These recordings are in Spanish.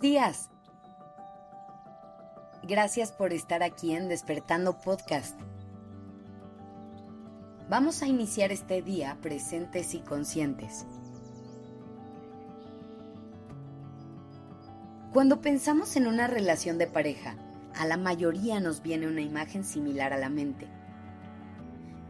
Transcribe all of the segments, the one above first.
Días. Gracias por estar aquí en Despertando Podcast. Vamos a iniciar este día presentes y conscientes. Cuando pensamos en una relación de pareja, a la mayoría nos viene una imagen similar a la mente.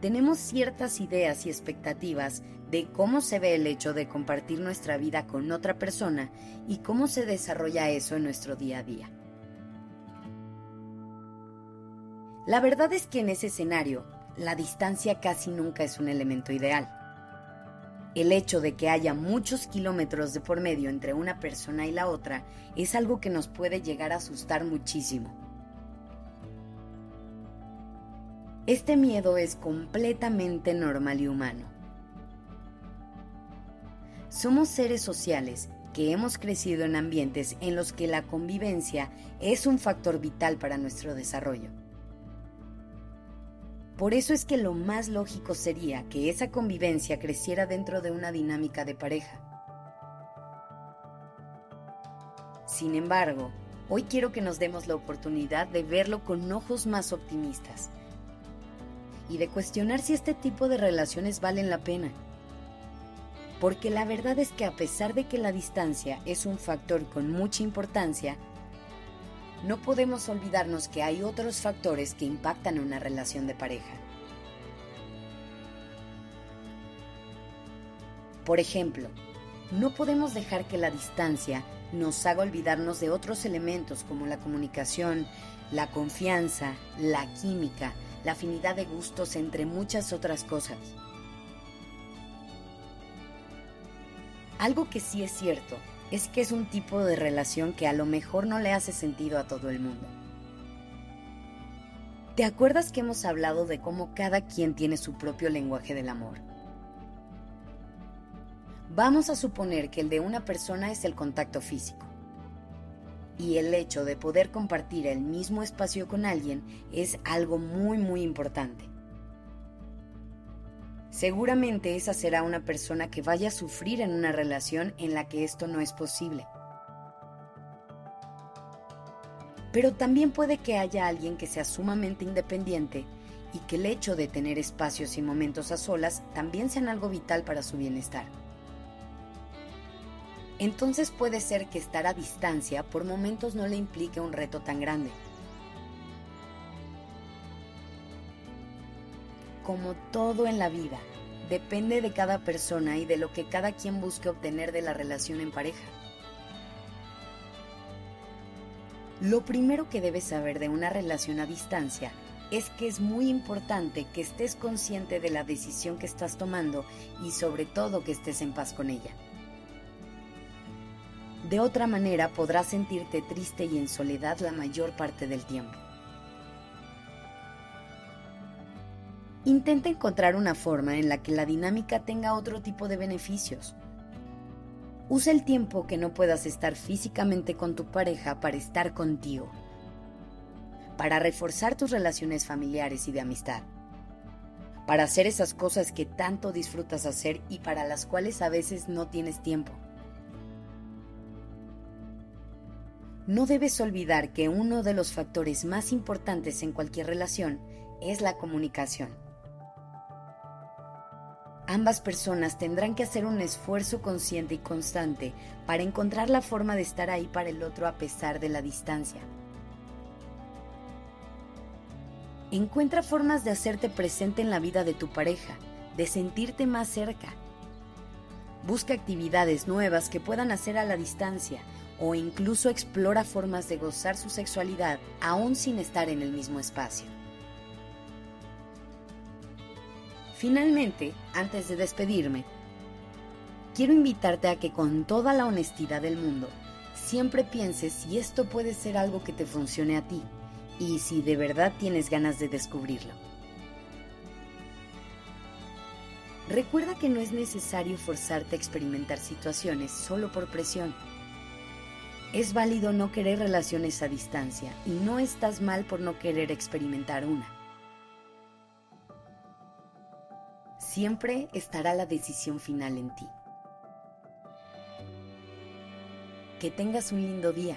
Tenemos ciertas ideas y expectativas de cómo se ve el hecho de compartir nuestra vida con otra persona y cómo se desarrolla eso en nuestro día a día. La verdad es que en ese escenario, la distancia casi nunca es un elemento ideal. El hecho de que haya muchos kilómetros de por medio entre una persona y la otra es algo que nos puede llegar a asustar muchísimo. Este miedo es completamente normal y humano. Somos seres sociales que hemos crecido en ambientes en los que la convivencia es un factor vital para nuestro desarrollo. Por eso es que lo más lógico sería que esa convivencia creciera dentro de una dinámica de pareja. Sin embargo, hoy quiero que nos demos la oportunidad de verlo con ojos más optimistas y de cuestionar si este tipo de relaciones valen la pena. Porque la verdad es que a pesar de que la distancia es un factor con mucha importancia, no podemos olvidarnos que hay otros factores que impactan una relación de pareja. Por ejemplo, no podemos dejar que la distancia nos haga olvidarnos de otros elementos como la comunicación, la confianza, la química, la afinidad de gustos, entre muchas otras cosas. Algo que sí es cierto es que es un tipo de relación que a lo mejor no le hace sentido a todo el mundo. ¿Te acuerdas que hemos hablado de cómo cada quien tiene su propio lenguaje del amor? Vamos a suponer que el de una persona es el contacto físico. Y el hecho de poder compartir el mismo espacio con alguien es algo muy muy importante. Seguramente esa será una persona que vaya a sufrir en una relación en la que esto no es posible. Pero también puede que haya alguien que sea sumamente independiente y que el hecho de tener espacios y momentos a solas también sean algo vital para su bienestar. Entonces puede ser que estar a distancia por momentos no le implique un reto tan grande. Como todo en la vida, depende de cada persona y de lo que cada quien busque obtener de la relación en pareja. Lo primero que debes saber de una relación a distancia es que es muy importante que estés consciente de la decisión que estás tomando y sobre todo que estés en paz con ella. De otra manera podrás sentirte triste y en soledad la mayor parte del tiempo. Intenta encontrar una forma en la que la dinámica tenga otro tipo de beneficios. Usa el tiempo que no puedas estar físicamente con tu pareja para estar contigo, para reforzar tus relaciones familiares y de amistad, para hacer esas cosas que tanto disfrutas hacer y para las cuales a veces no tienes tiempo. No debes olvidar que uno de los factores más importantes en cualquier relación es la comunicación. Ambas personas tendrán que hacer un esfuerzo consciente y constante para encontrar la forma de estar ahí para el otro a pesar de la distancia. Encuentra formas de hacerte presente en la vida de tu pareja, de sentirte más cerca. Busca actividades nuevas que puedan hacer a la distancia o incluso explora formas de gozar su sexualidad aún sin estar en el mismo espacio. Finalmente, antes de despedirme, quiero invitarte a que con toda la honestidad del mundo, siempre pienses si esto puede ser algo que te funcione a ti y si de verdad tienes ganas de descubrirlo. Recuerda que no es necesario forzarte a experimentar situaciones solo por presión. Es válido no querer relaciones a distancia y no estás mal por no querer experimentar una. Siempre estará la decisión final en ti. Que tengas un lindo día.